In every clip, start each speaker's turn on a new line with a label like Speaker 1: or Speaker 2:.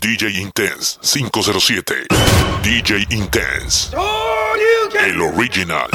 Speaker 1: DJ Intense 507. DJ Intense. El original.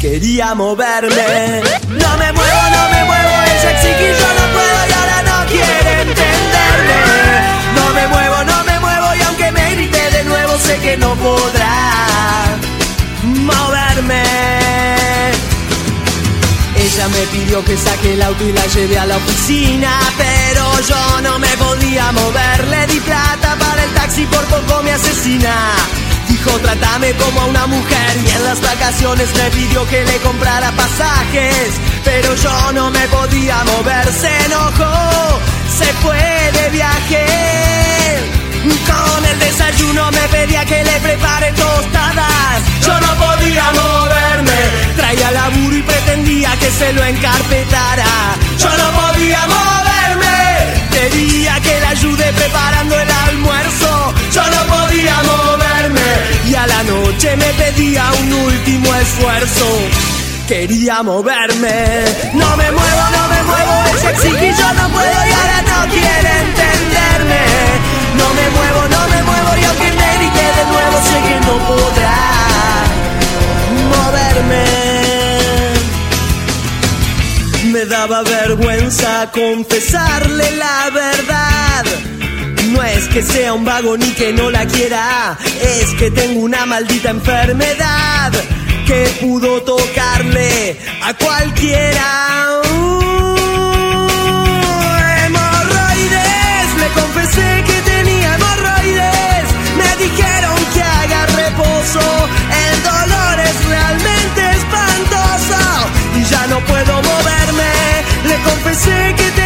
Speaker 2: Quería moverme. No me muevo, no me muevo. Ella exige y yo no puedo y ahora no quiere entenderme. No me muevo, no me muevo y aunque me grite de nuevo sé que no podrá moverme. Ella me pidió que saque el auto y la lleve a la oficina, pero yo no me podía mover. Le di plata para el taxi, por poco me asesina. Dijo, trátame como a una mujer y en las vacaciones me pidió que le comprara pasajes, pero yo no me podía mover. Se enojó, se fue de viaje. Con el desayuno me pedía que le prepare tostadas. Yo no podía moverme. Traía laburo y pretendía que se lo encarpetara. Yo no podía moverme. Quería que le ayude preparando el me pedía un último esfuerzo. Quería moverme. No me muevo, no me muevo. Ella exige y yo no puedo y ahora no quiere entenderme. No me muevo, no me muevo y aunque me grite de nuevo sé que no podrá moverme. Me daba vergüenza confesarle la verdad. No es que sea un vago ni que no la quiera, es que tengo una maldita enfermedad que pudo tocarle a cualquiera. Uh, hemorroides, le confesé que tenía hemorroides, me dijeron que
Speaker 3: haga reposo, el dolor es realmente espantoso y ya no puedo moverme, le confesé que tenía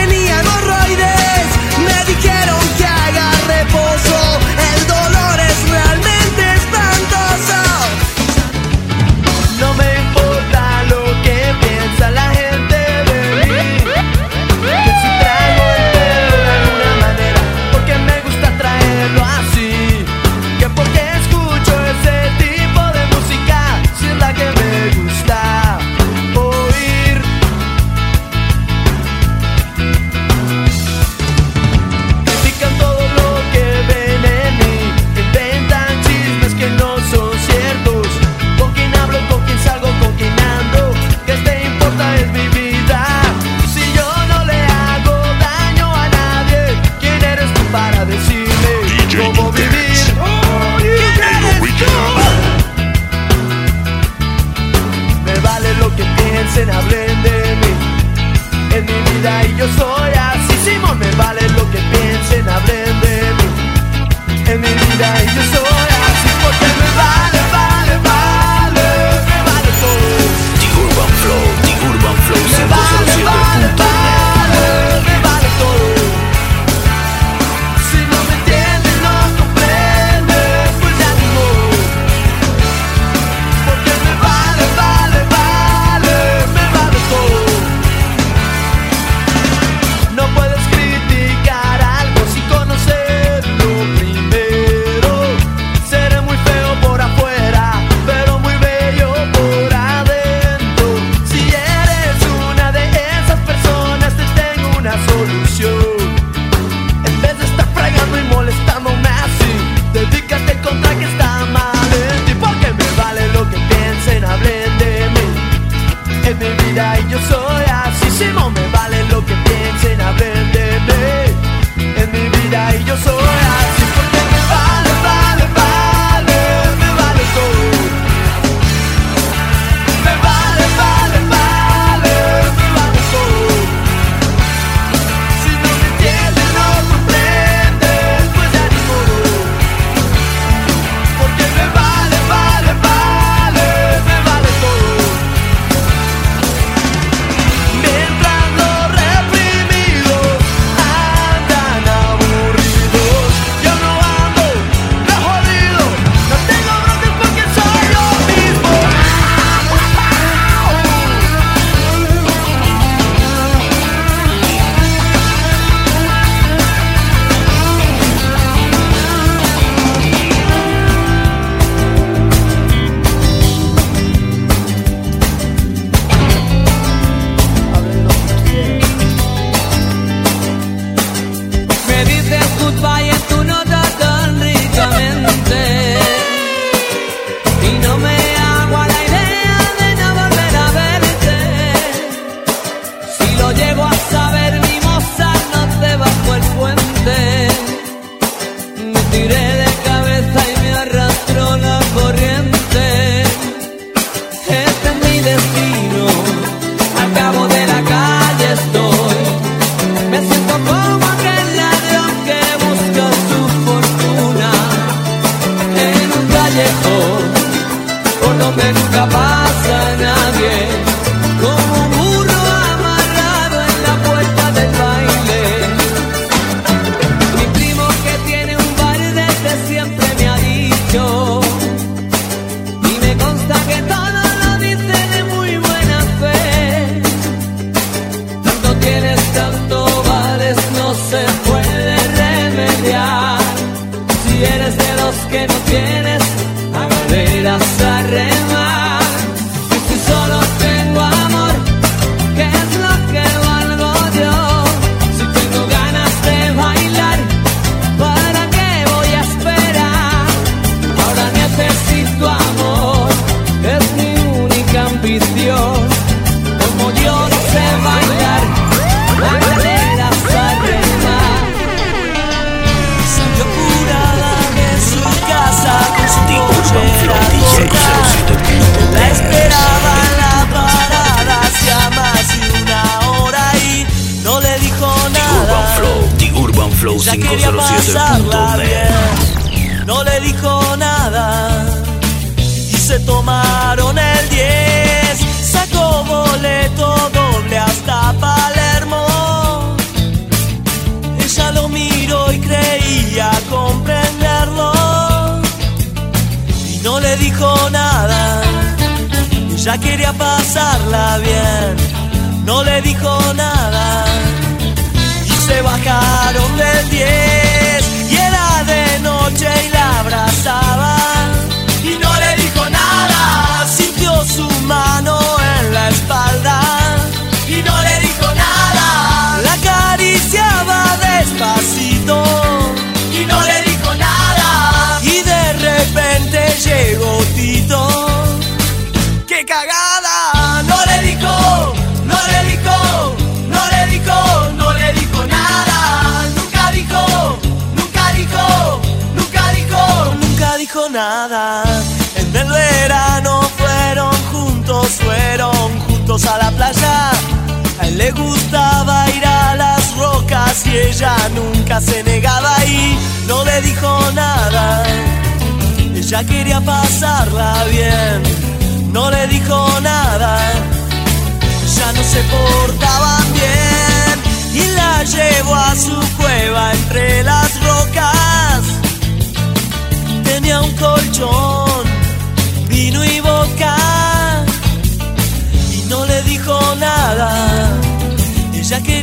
Speaker 3: como yo no sé bailar, Magdalena Sarrena.
Speaker 2: Salió curada de su casa con su coche La esperaba en la parada hacía más de una hora y no le dijo nada.
Speaker 4: Urban Flow,
Speaker 2: Urban Flow
Speaker 4: 507.net.
Speaker 2: No le dijo nada se tomaron el 10. dijo nada, ya quería pasarla bien, no le dijo nada. Y se bajaron del 10 y era de noche y la abrazaba y no le dijo nada, sintió su mal. Hemos chica se negaba y no le dijo nada. Ella quería pasarla bien, no le dijo nada. Ya no se portaban bien y la llevó a su cueva entre las rocas. Tenía un colchón, vino y boca y no le dijo nada.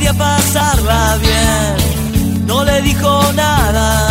Speaker 2: Quería pasarla bien, no le dijo nada.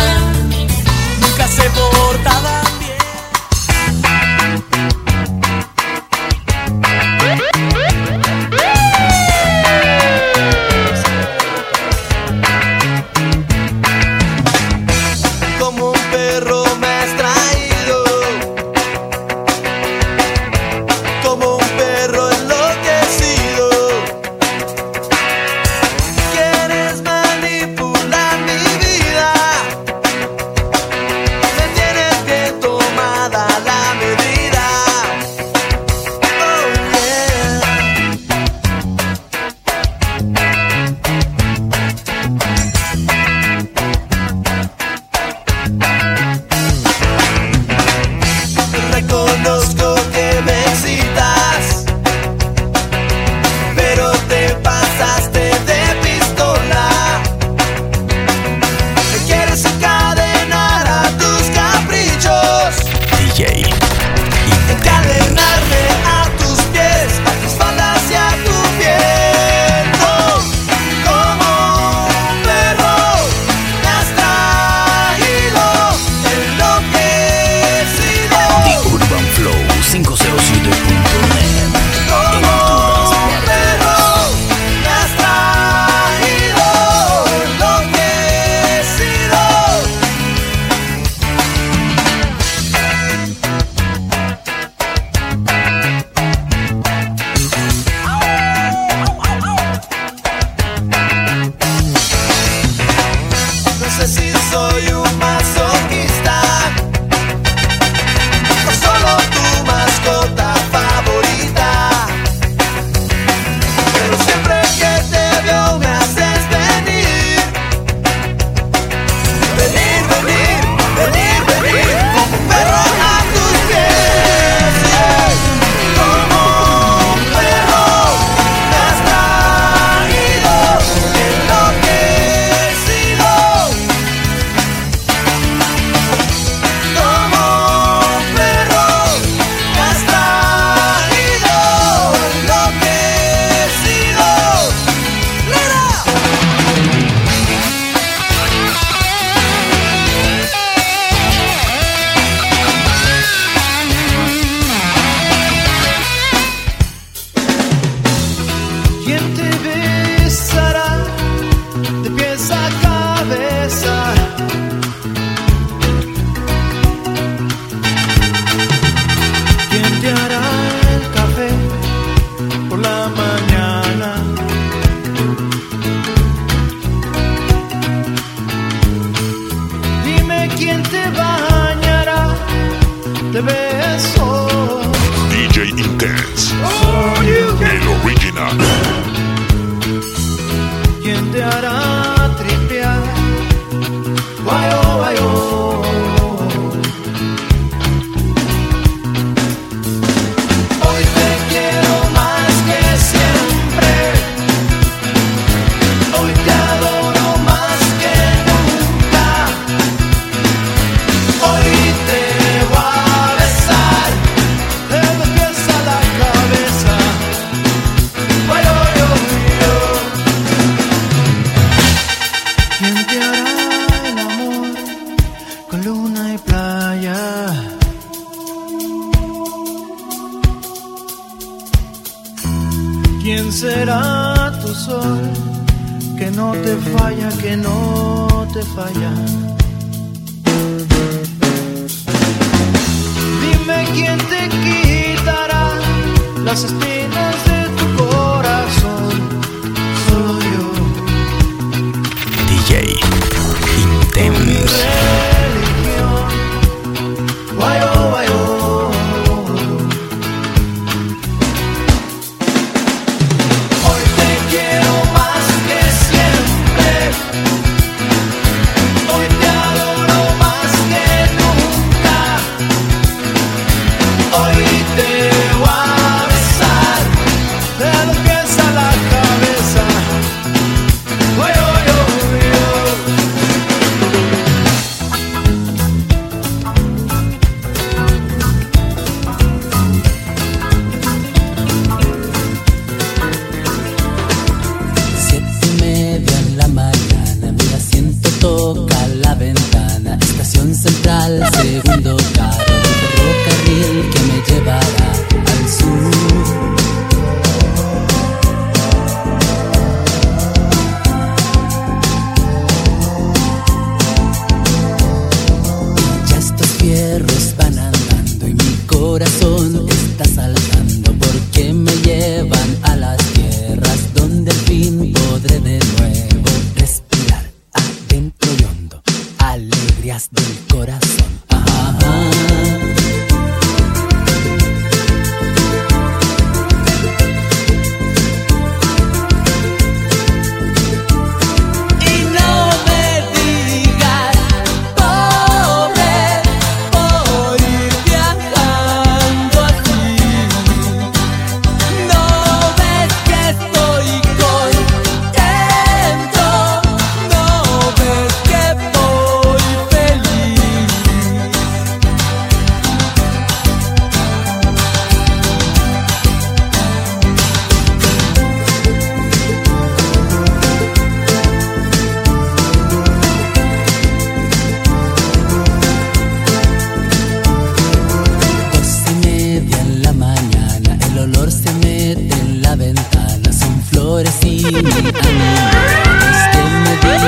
Speaker 5: my own.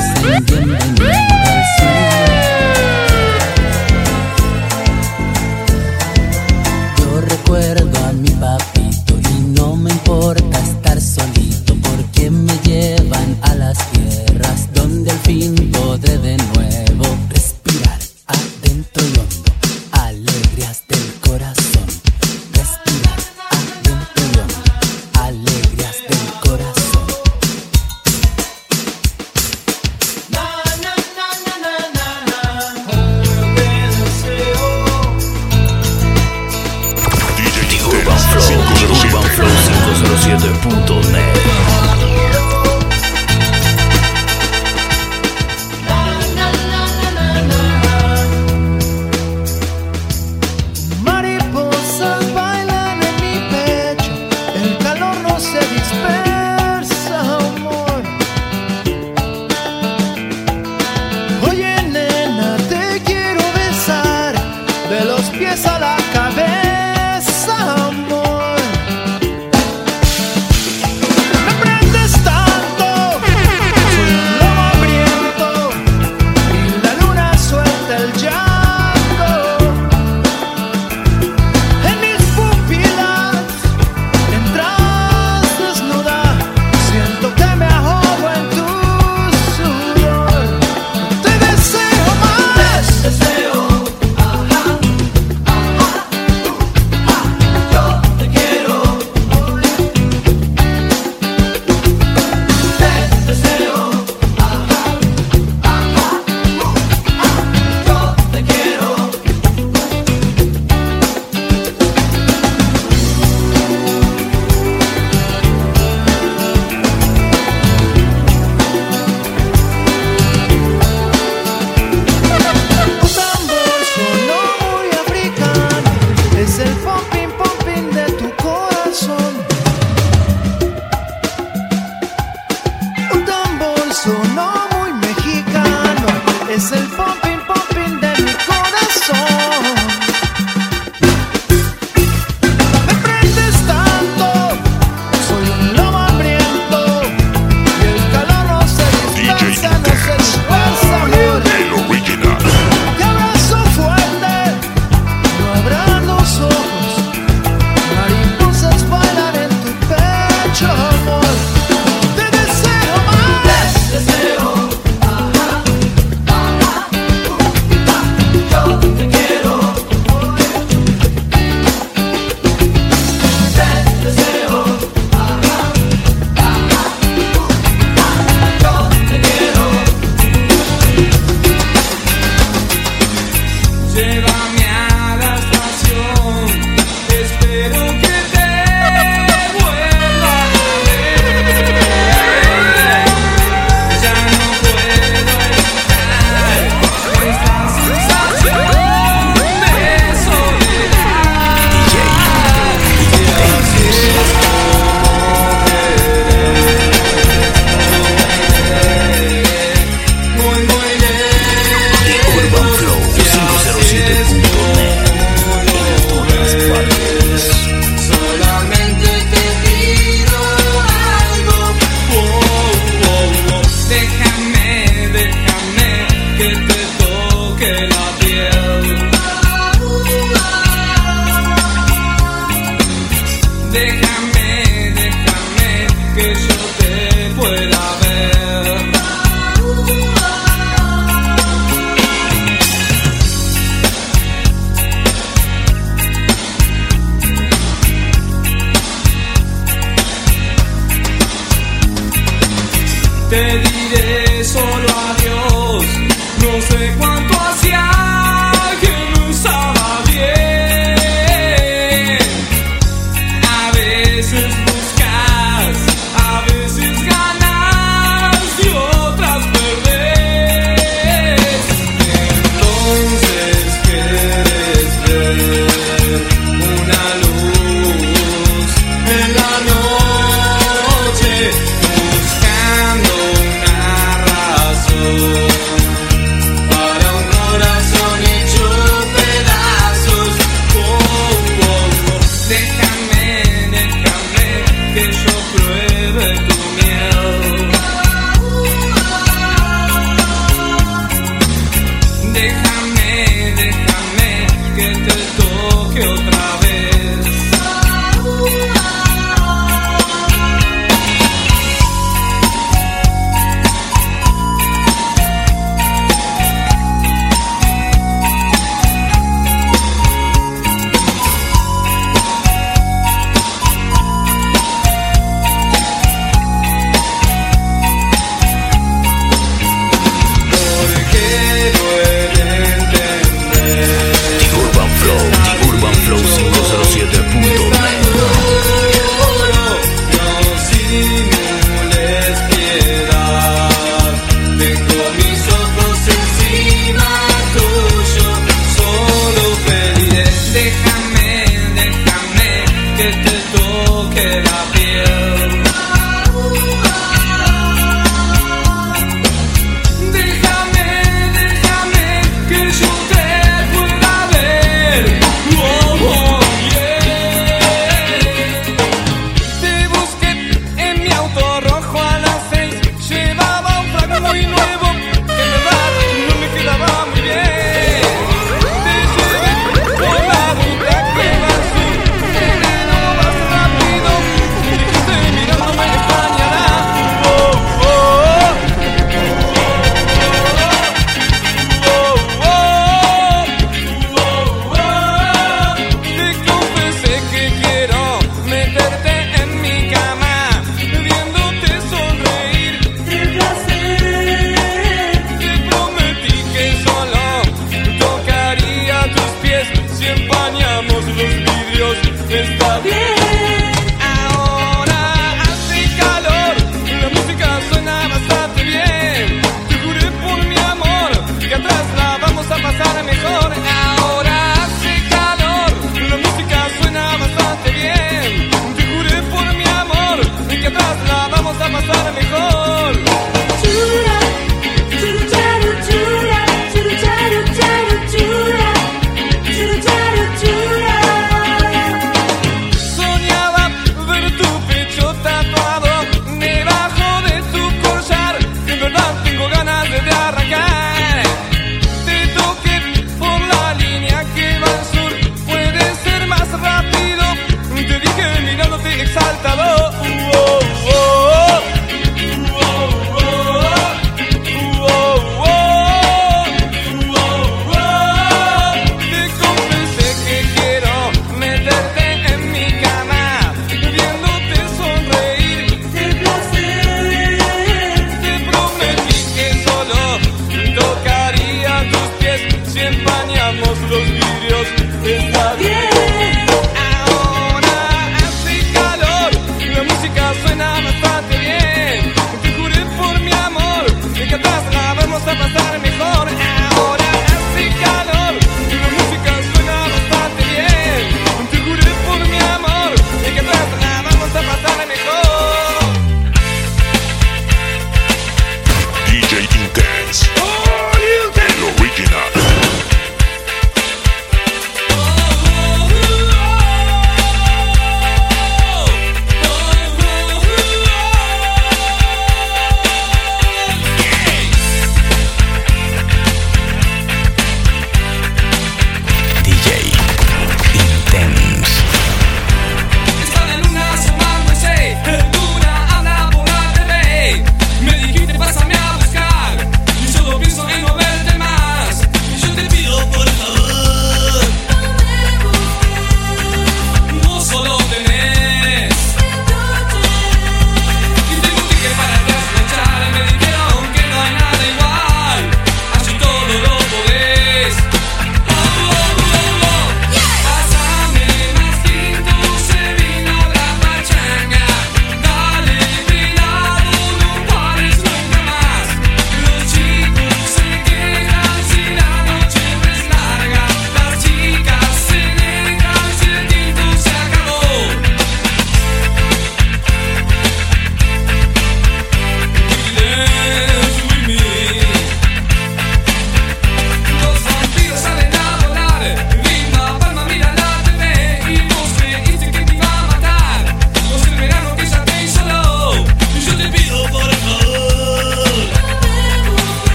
Speaker 4: Ninguém